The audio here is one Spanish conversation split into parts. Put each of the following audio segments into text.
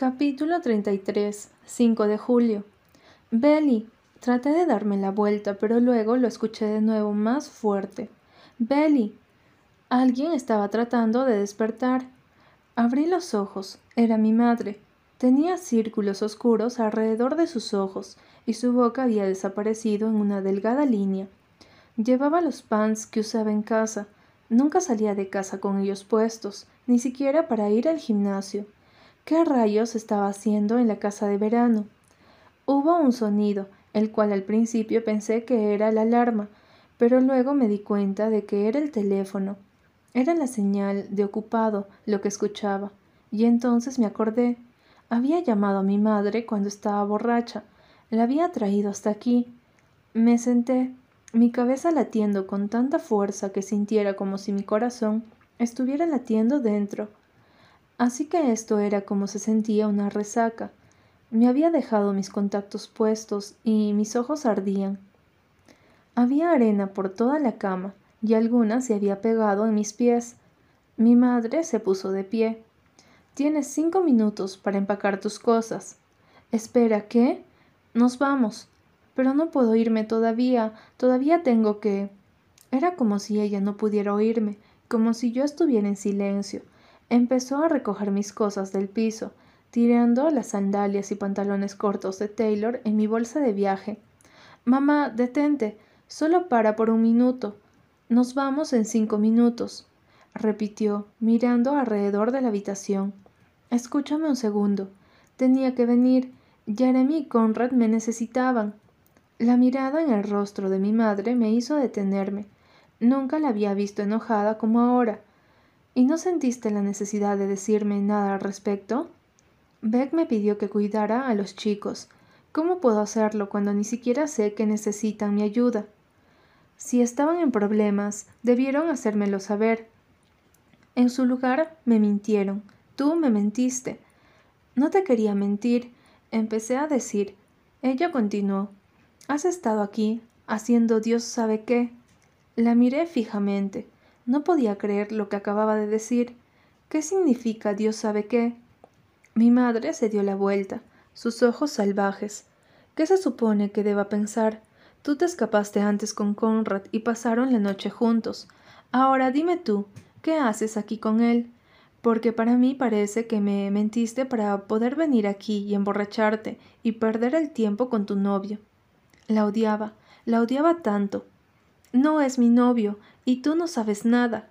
Capítulo 33. 5 de julio. Belly. Traté de darme la vuelta, pero luego lo escuché de nuevo más fuerte. Belly. Alguien estaba tratando de despertar. Abrí los ojos. Era mi madre. Tenía círculos oscuros alrededor de sus ojos y su boca había desaparecido en una delgada línea. Llevaba los pants que usaba en casa. Nunca salía de casa con ellos puestos, ni siquiera para ir al gimnasio. ¿Qué rayos estaba haciendo en la casa de verano? Hubo un sonido, el cual al principio pensé que era la alarma, pero luego me di cuenta de que era el teléfono. Era la señal de ocupado lo que escuchaba, y entonces me acordé. Había llamado a mi madre cuando estaba borracha. La había traído hasta aquí. Me senté, mi cabeza latiendo con tanta fuerza que sintiera como si mi corazón estuviera latiendo dentro. Así que esto era como se sentía una resaca. Me había dejado mis contactos puestos y mis ojos ardían. Había arena por toda la cama y alguna se había pegado en mis pies. Mi madre se puso de pie. Tienes cinco minutos para empacar tus cosas. Espera, ¿qué? Nos vamos. Pero no puedo irme todavía. Todavía tengo que. Era como si ella no pudiera oírme, como si yo estuviera en silencio. Empezó a recoger mis cosas del piso, tirando las sandalias y pantalones cortos de Taylor en mi bolsa de viaje. Mamá, detente. Solo para por un minuto. Nos vamos en cinco minutos, repitió, mirando alrededor de la habitación. Escúchame un segundo. Tenía que venir. Jeremy y Conrad me necesitaban. La mirada en el rostro de mi madre me hizo detenerme. Nunca la había visto enojada como ahora. ¿Y no sentiste la necesidad de decirme nada al respecto? Beck me pidió que cuidara a los chicos. ¿Cómo puedo hacerlo cuando ni siquiera sé que necesitan mi ayuda? Si estaban en problemas, debieron hacérmelo saber. En su lugar, me mintieron. Tú me mentiste. No te quería mentir. Empecé a decir. Ella continuó. Has estado aquí, haciendo Dios sabe qué. La miré fijamente. No podía creer lo que acababa de decir. ¿Qué significa Dios sabe qué? Mi madre se dio la vuelta, sus ojos salvajes. ¿Qué se supone que deba pensar? Tú te escapaste antes con Conrad y pasaron la noche juntos. Ahora dime tú, ¿qué haces aquí con él? Porque para mí parece que me mentiste para poder venir aquí y emborracharte y perder el tiempo con tu novio. La odiaba, la odiaba tanto, no es mi novio, y tú no sabes nada.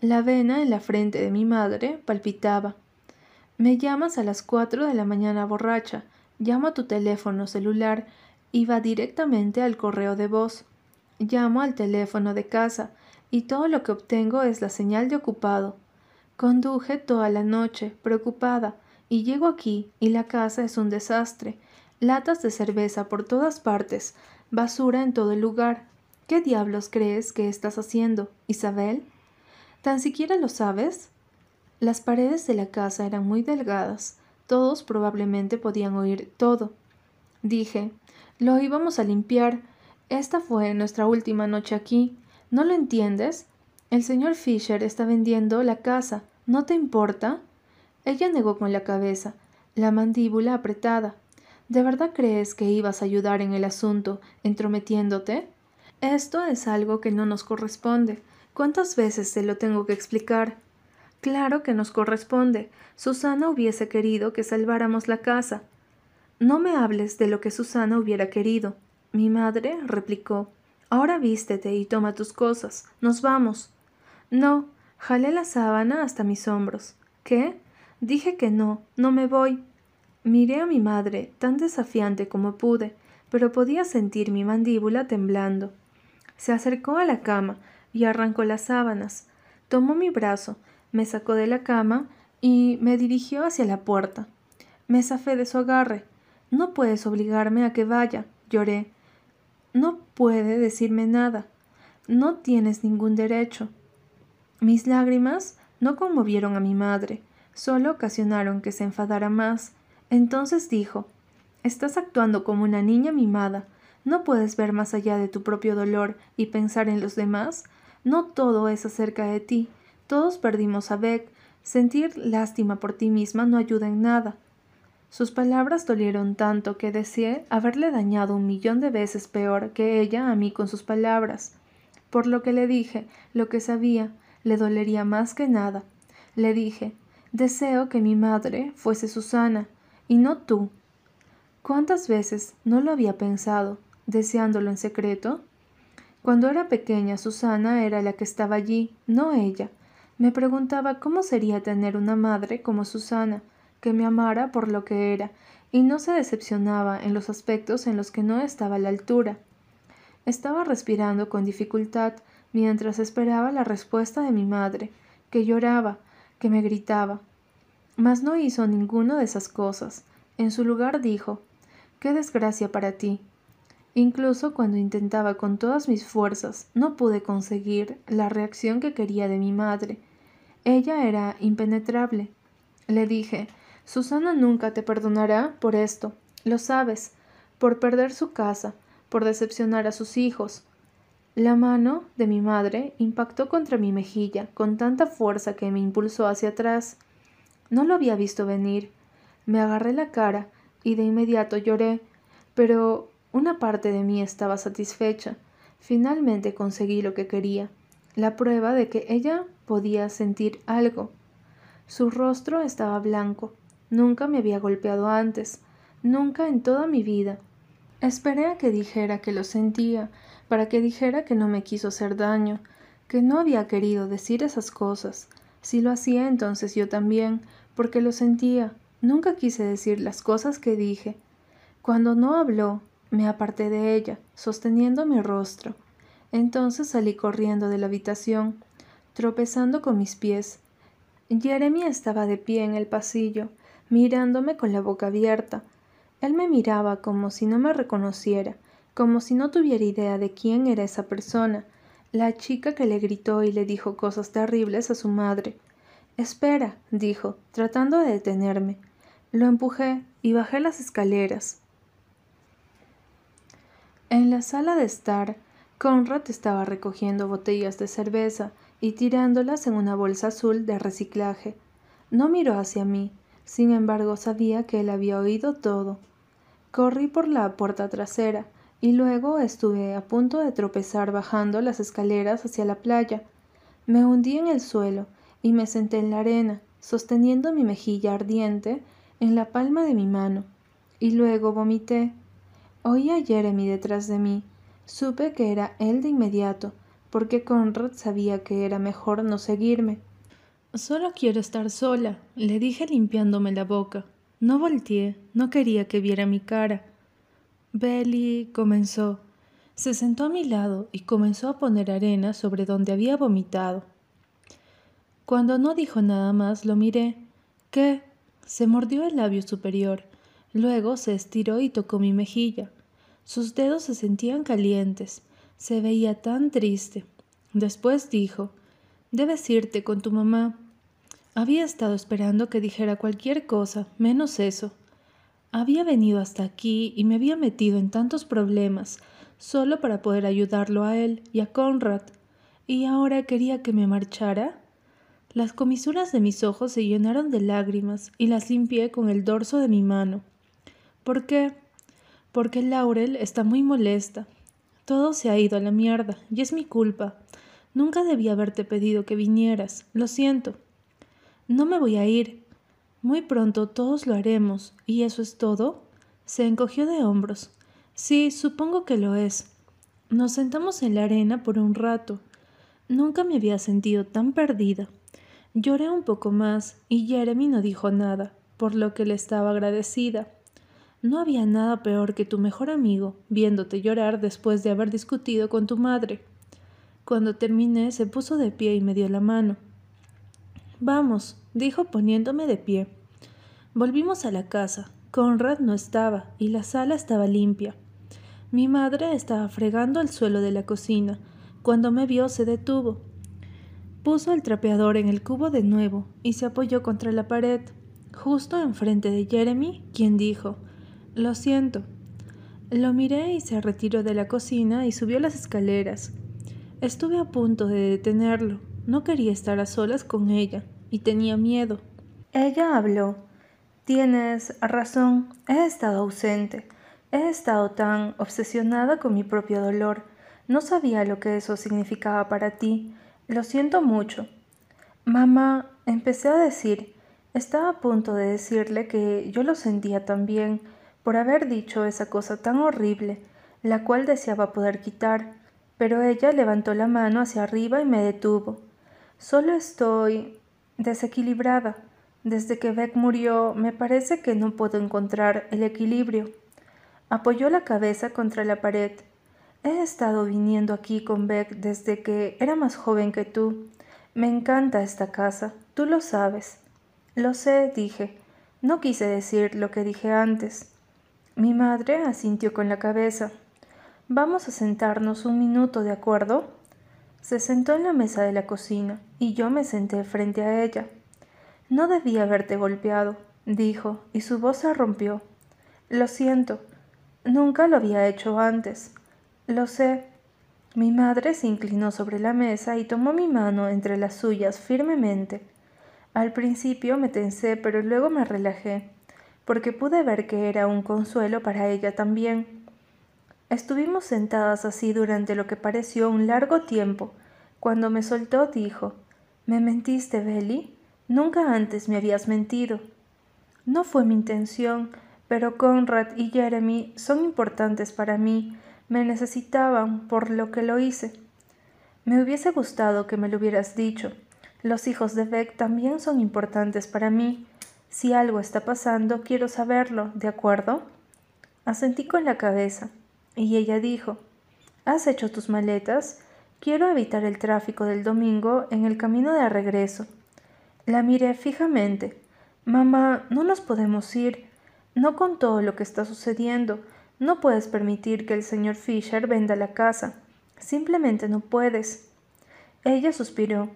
La vena en la frente de mi madre palpitaba. Me llamas a las cuatro de la mañana borracha, llamo a tu teléfono celular y va directamente al correo de voz. Llamo al teléfono de casa y todo lo que obtengo es la señal de ocupado. Conduje toda la noche, preocupada, y llego aquí y la casa es un desastre. Latas de cerveza por todas partes, basura en todo el lugar, ¿Qué diablos crees que estás haciendo, Isabel? ¿Tan siquiera lo sabes? Las paredes de la casa eran muy delgadas. Todos probablemente podían oír todo. Dije, lo íbamos a limpiar. Esta fue nuestra última noche aquí. ¿No lo entiendes? El señor Fisher está vendiendo la casa. ¿No te importa? Ella negó con la cabeza, la mandíbula apretada. ¿De verdad crees que ibas a ayudar en el asunto, entrometiéndote? Esto es algo que no nos corresponde. ¿Cuántas veces te lo tengo que explicar? Claro que nos corresponde. Susana hubiese querido que salváramos la casa. No me hables de lo que Susana hubiera querido. Mi madre replicó. Ahora vístete y toma tus cosas. Nos vamos. No. Jalé la sábana hasta mis hombros. ¿Qué? Dije que no. No me voy. Miré a mi madre, tan desafiante como pude, pero podía sentir mi mandíbula temblando. Se acercó a la cama y arrancó las sábanas. Tomó mi brazo, me sacó de la cama y me dirigió hacia la puerta. Me zafé de su agarre. No puedes obligarme a que vaya, lloré. No puede decirme nada. No tienes ningún derecho. Mis lágrimas no conmovieron a mi madre, solo ocasionaron que se enfadara más. Entonces dijo Estás actuando como una niña mimada. ¿No puedes ver más allá de tu propio dolor y pensar en los demás? No todo es acerca de ti. Todos perdimos a Beck. Sentir lástima por ti misma no ayuda en nada. Sus palabras dolieron tanto que deseé haberle dañado un millón de veces peor que ella a mí con sus palabras. Por lo que le dije lo que sabía, le dolería más que nada. Le dije, deseo que mi madre fuese Susana, y no tú. ¿Cuántas veces no lo había pensado, deseándolo en secreto? Cuando era pequeña, Susana era la que estaba allí, no ella. Me preguntaba cómo sería tener una madre como Susana, que me amara por lo que era, y no se decepcionaba en los aspectos en los que no estaba a la altura. Estaba respirando con dificultad mientras esperaba la respuesta de mi madre, que lloraba, que me gritaba. Mas no hizo ninguna de esas cosas. En su lugar dijo Qué desgracia para ti. Incluso cuando intentaba con todas mis fuerzas, no pude conseguir la reacción que quería de mi madre. Ella era impenetrable. Le dije Susana nunca te perdonará por esto, lo sabes, por perder su casa, por decepcionar a sus hijos. La mano de mi madre impactó contra mi mejilla con tanta fuerza que me impulsó hacia atrás. No lo había visto venir. Me agarré la cara y de inmediato lloré, pero una parte de mí estaba satisfecha. Finalmente conseguí lo que quería, la prueba de que ella podía sentir algo. Su rostro estaba blanco, Nunca me había golpeado antes, nunca en toda mi vida. Esperé a que dijera que lo sentía, para que dijera que no me quiso hacer daño, que no había querido decir esas cosas. Si lo hacía entonces yo también, porque lo sentía. Nunca quise decir las cosas que dije. Cuando no habló, me aparté de ella, sosteniendo mi rostro. Entonces salí corriendo de la habitación, tropezando con mis pies. Jeremy estaba de pie en el pasillo, mirándome con la boca abierta. Él me miraba como si no me reconociera, como si no tuviera idea de quién era esa persona, la chica que le gritó y le dijo cosas terribles a su madre. Espera, dijo, tratando de detenerme. Lo empujé y bajé las escaleras. En la sala de estar, Conrad estaba recogiendo botellas de cerveza y tirándolas en una bolsa azul de reciclaje. No miró hacia mí, sin embargo, sabía que él había oído todo. Corrí por la puerta trasera y luego estuve a punto de tropezar bajando las escaleras hacia la playa. Me hundí en el suelo y me senté en la arena, sosteniendo mi mejilla ardiente en la palma de mi mano, y luego vomité. Oí a Jeremy detrás de mí. Supe que era él de inmediato, porque Conrad sabía que era mejor no seguirme. Solo quiero estar sola, le dije limpiándome la boca. No volteé, no quería que viera mi cara. Belly comenzó. Se sentó a mi lado y comenzó a poner arena sobre donde había vomitado. Cuando no dijo nada más, lo miré. ¿Qué? Se mordió el labio superior. Luego se estiró y tocó mi mejilla. Sus dedos se sentían calientes. Se veía tan triste. Después dijo Debes irte con tu mamá. Había estado esperando que dijera cualquier cosa, menos eso. Había venido hasta aquí y me había metido en tantos problemas, solo para poder ayudarlo a él y a Conrad. ¿Y ahora quería que me marchara? Las comisuras de mis ojos se llenaron de lágrimas y las limpié con el dorso de mi mano. ¿Por qué? Porque Laurel está muy molesta. Todo se ha ido a la mierda, y es mi culpa. Nunca debí haberte pedido que vinieras. Lo siento. No me voy a ir. Muy pronto todos lo haremos. ¿Y eso es todo? Se encogió de hombros. Sí, supongo que lo es. Nos sentamos en la arena por un rato. Nunca me había sentido tan perdida. Lloré un poco más y Jeremy no dijo nada, por lo que le estaba agradecida. No había nada peor que tu mejor amigo viéndote llorar después de haber discutido con tu madre. Cuando terminé se puso de pie y me dio la mano. Vamos, dijo poniéndome de pie. Volvimos a la casa. Conrad no estaba y la sala estaba limpia. Mi madre estaba fregando el suelo de la cocina. Cuando me vio se detuvo. Puso el trapeador en el cubo de nuevo y se apoyó contra la pared, justo enfrente de Jeremy, quien dijo Lo siento. Lo miré y se retiró de la cocina y subió las escaleras. Estuve a punto de detenerlo. No quería estar a solas con ella y tenía miedo. Ella habló. Tienes razón, he estado ausente. He estado tan obsesionada con mi propio dolor. No sabía lo que eso significaba para ti. Lo siento mucho. Mamá, empecé a decir, estaba a punto de decirle que yo lo sentía también por haber dicho esa cosa tan horrible, la cual deseaba poder quitar, pero ella levantó la mano hacia arriba y me detuvo. Solo estoy desequilibrada. Desde que Beck murió, me parece que no puedo encontrar el equilibrio. Apoyó la cabeza contra la pared. He estado viniendo aquí con Beck desde que era más joven que tú. Me encanta esta casa, tú lo sabes. Lo sé, dije. No quise decir lo que dije antes. Mi madre asintió con la cabeza. Vamos a sentarnos un minuto, ¿de acuerdo? Se sentó en la mesa de la cocina y yo me senté frente a ella. No debía haberte golpeado, dijo, y su voz se rompió. Lo siento, nunca lo había hecho antes. Lo sé. Mi madre se inclinó sobre la mesa y tomó mi mano entre las suyas firmemente. Al principio me tensé, pero luego me relajé, porque pude ver que era un consuelo para ella también. Estuvimos sentadas así durante lo que pareció un largo tiempo. Cuando me soltó, dijo, ¿Me mentiste, Belly? Nunca antes me habías mentido. No fue mi intención, pero Conrad y Jeremy son importantes para mí, me necesitaban, por lo que lo hice. Me hubiese gustado que me lo hubieras dicho. Los hijos de Beck también son importantes para mí. Si algo está pasando, quiero saberlo, ¿de acuerdo? Asentí con la cabeza, y ella dijo, ¿Has hecho tus maletas? Quiero evitar el tráfico del domingo en el camino de regreso. La miré fijamente. Mamá, no nos podemos ir. No con todo lo que está sucediendo. No puedes permitir que el señor Fisher venda la casa. Simplemente no puedes. Ella suspiró.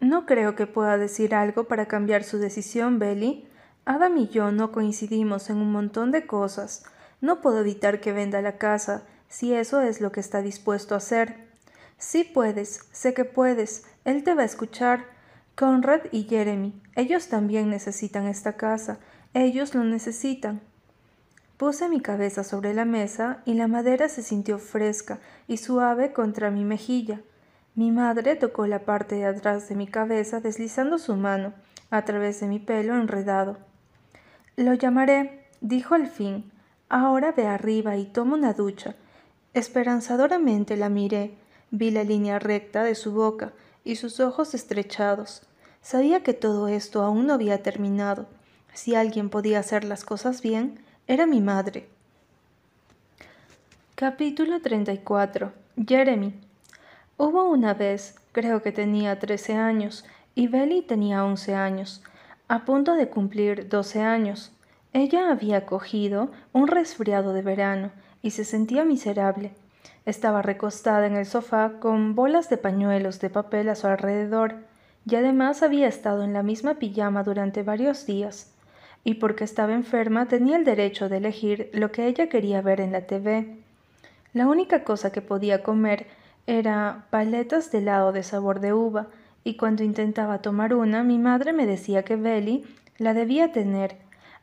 No creo que pueda decir algo para cambiar su decisión, Belly. Adam y yo no coincidimos en un montón de cosas. No puedo evitar que venda la casa, si eso es lo que está dispuesto a hacer. Sí puedes, sé que puedes. Él te va a escuchar. Conrad y Jeremy, ellos también necesitan esta casa, ellos lo necesitan. Puse mi cabeza sobre la mesa y la madera se sintió fresca y suave contra mi mejilla. Mi madre tocó la parte de atrás de mi cabeza deslizando su mano a través de mi pelo enredado. Lo llamaré, dijo al fin. Ahora ve arriba y toma una ducha. Esperanzadoramente la miré. Vi la línea recta de su boca y sus ojos estrechados. Sabía que todo esto aún no había terminado. Si alguien podía hacer las cosas bien, era mi madre. Capítulo 34. Jeremy. Hubo una vez, creo que tenía trece años, y Belly tenía once años, a punto de cumplir doce años. Ella había cogido un resfriado de verano y se sentía miserable. Estaba recostada en el sofá con bolas de pañuelos de papel a su alrededor y además había estado en la misma pijama durante varios días, y porque estaba enferma tenía el derecho de elegir lo que ella quería ver en la TV. La única cosa que podía comer era paletas de helado de sabor de uva, y cuando intentaba tomar una, mi madre me decía que Belly la debía tener,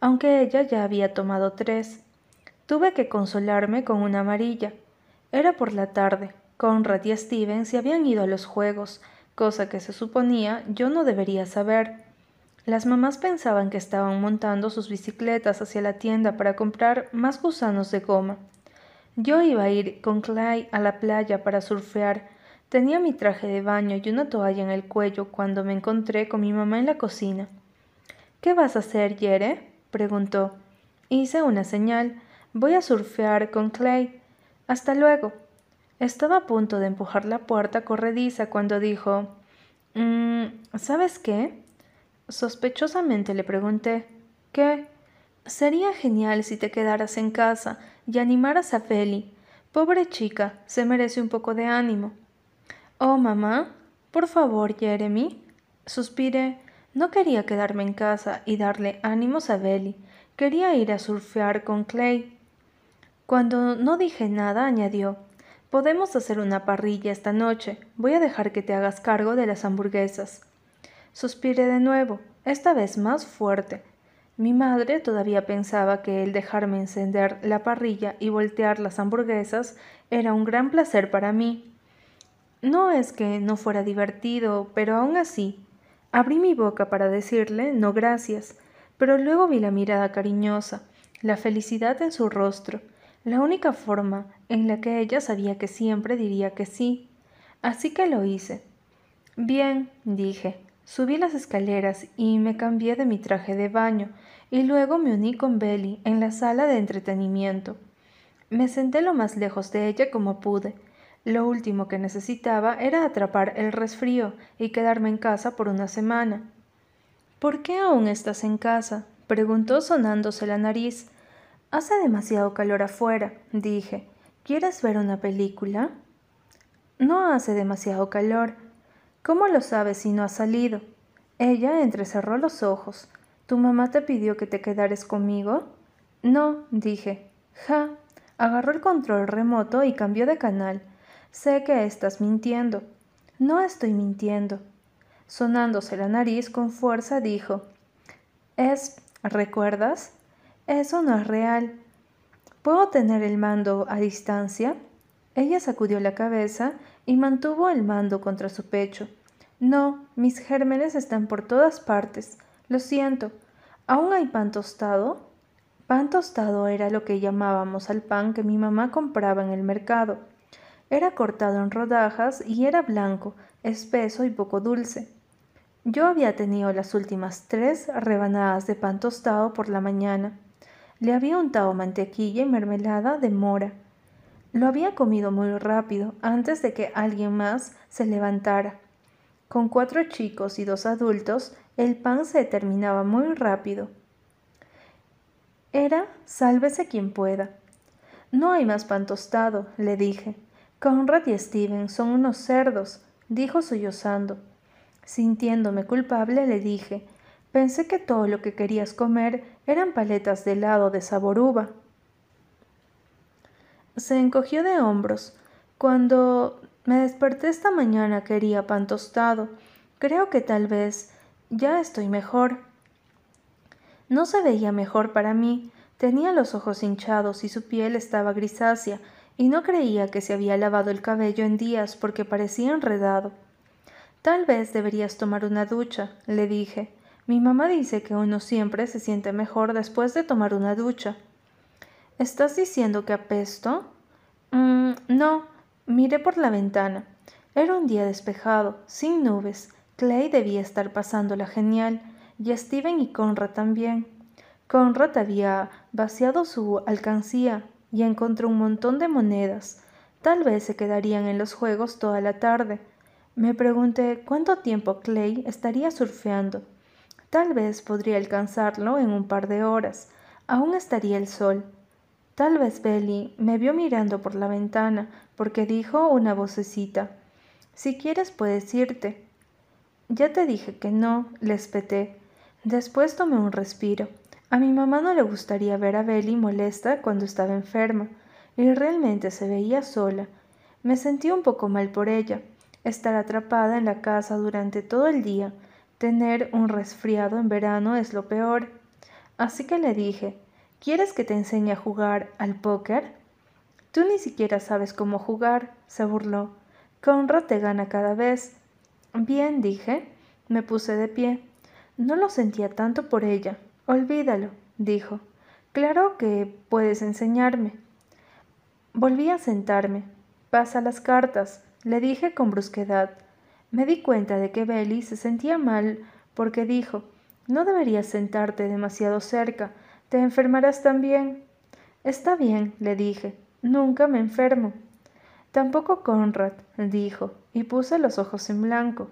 aunque ella ya había tomado tres. Tuve que consolarme con una amarilla. Era por la tarde. Conrad y Steven se habían ido a los juegos, cosa que se suponía yo no debería saber. Las mamás pensaban que estaban montando sus bicicletas hacia la tienda para comprar más gusanos de goma. Yo iba a ir con Clay a la playa para surfear. Tenía mi traje de baño y una toalla en el cuello cuando me encontré con mi mamá en la cocina. ¿Qué vas a hacer, Yere? preguntó. Hice una señal. Voy a surfear con Clay. Hasta luego. Estaba a punto de empujar la puerta corrediza cuando dijo mm, ¿Sabes qué? Sospechosamente le pregunté ¿Qué? Sería genial si te quedaras en casa y animaras a Feli. Pobre chica, se merece un poco de ánimo. Oh, mamá, por favor, Jeremy. Suspiré. No quería quedarme en casa y darle ánimos a Belly. Quería ir a surfear con Clay. Cuando no dije nada, añadió Podemos hacer una parrilla esta noche. Voy a dejar que te hagas cargo de las hamburguesas. Suspiré de nuevo, esta vez más fuerte. Mi madre todavía pensaba que el dejarme encender la parrilla y voltear las hamburguesas era un gran placer para mí. No es que no fuera divertido, pero aún así, abrí mi boca para decirle no gracias, pero luego vi la mirada cariñosa, la felicidad en su rostro, la única forma en la que ella sabía que siempre diría que sí. Así que lo hice. Bien, dije. Subí las escaleras y me cambié de mi traje de baño, y luego me uní con Belly en la sala de entretenimiento. Me senté lo más lejos de ella como pude. Lo último que necesitaba era atrapar el resfrío y quedarme en casa por una semana. ¿Por qué aún estás en casa? preguntó sonándose la nariz. Hace demasiado calor afuera, dije. ¿Quieres ver una película? No hace demasiado calor. ¿Cómo lo sabes si no ha salido? Ella entrecerró los ojos. ¿Tu mamá te pidió que te quedares conmigo? No, dije. Ja. Agarró el control remoto y cambió de canal. Sé que estás mintiendo. No estoy mintiendo. Sonándose la nariz con fuerza, dijo. Es, ¿recuerdas? Eso no es real. ¿Puedo tener el mando a distancia? Ella sacudió la cabeza y mantuvo el mando contra su pecho. No, mis gérmenes están por todas partes. Lo siento. ¿Aún hay pan tostado? Pan tostado era lo que llamábamos al pan que mi mamá compraba en el mercado. Era cortado en rodajas y era blanco, espeso y poco dulce. Yo había tenido las últimas tres rebanadas de pan tostado por la mañana. Le había untado mantequilla y mermelada de mora. Lo había comido muy rápido antes de que alguien más se levantara. Con cuatro chicos y dos adultos, el pan se terminaba muy rápido. Era sálvese quien pueda. No hay más pan tostado, le dije. Conrad y Steven son unos cerdos, dijo sollozando. Sintiéndome culpable, le dije Pensé que todo lo que querías comer eran paletas de helado de sabor uva. Se encogió de hombros. Cuando me desperté esta mañana quería pan tostado. Creo que tal vez ya estoy mejor. No se veía mejor para mí. Tenía los ojos hinchados y su piel estaba grisácea, y no creía que se había lavado el cabello en días porque parecía enredado. Tal vez deberías tomar una ducha, le dije. Mi mamá dice que uno siempre se siente mejor después de tomar una ducha. ¿Estás diciendo que apesto? Mm, no. Miré por la ventana. Era un día despejado, sin nubes. Clay debía estar pasándola genial, y Steven y Conrad también. Conrad había vaciado su alcancía y encontró un montón de monedas. Tal vez se quedarían en los juegos toda la tarde. Me pregunté cuánto tiempo Clay estaría surfeando. Tal vez podría alcanzarlo en un par de horas. Aún estaría el sol. Tal vez Belly me vio mirando por la ventana porque dijo una vocecita. Si quieres puedes irte. Ya te dije que no, le espeté. Después tomé un respiro. A mi mamá no le gustaría ver a Belly molesta cuando estaba enferma, y realmente se veía sola. Me sentí un poco mal por ella. Estar atrapada en la casa durante todo el día, Tener un resfriado en verano es lo peor. Así que le dije, ¿quieres que te enseñe a jugar al póker? Tú ni siquiera sabes cómo jugar, se burló. Conrad te gana cada vez. Bien, dije. Me puse de pie. No lo sentía tanto por ella. Olvídalo, dijo. Claro que puedes enseñarme. Volví a sentarme. Pasa las cartas, le dije con brusquedad. Me di cuenta de que Belly se sentía mal porque dijo, no deberías sentarte demasiado cerca, te enfermarás también. Está bien, le dije, nunca me enfermo. Tampoco Conrad, dijo, y puse los ojos en blanco.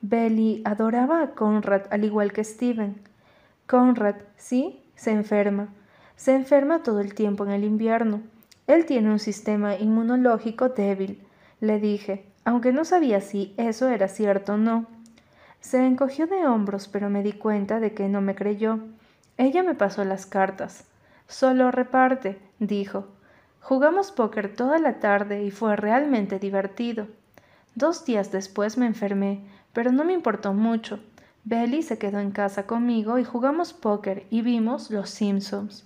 Belly adoraba a Conrad al igual que Steven. Conrad, sí, se enferma. Se enferma todo el tiempo en el invierno. Él tiene un sistema inmunológico débil, le dije, aunque no sabía si eso era cierto o no. Se encogió de hombros, pero me di cuenta de que no me creyó. Ella me pasó las cartas. Solo reparte, dijo. Jugamos póker toda la tarde y fue realmente divertido. Dos días después me enfermé, pero no me importó mucho. Belly se quedó en casa conmigo y jugamos póker y vimos Los Simpsons.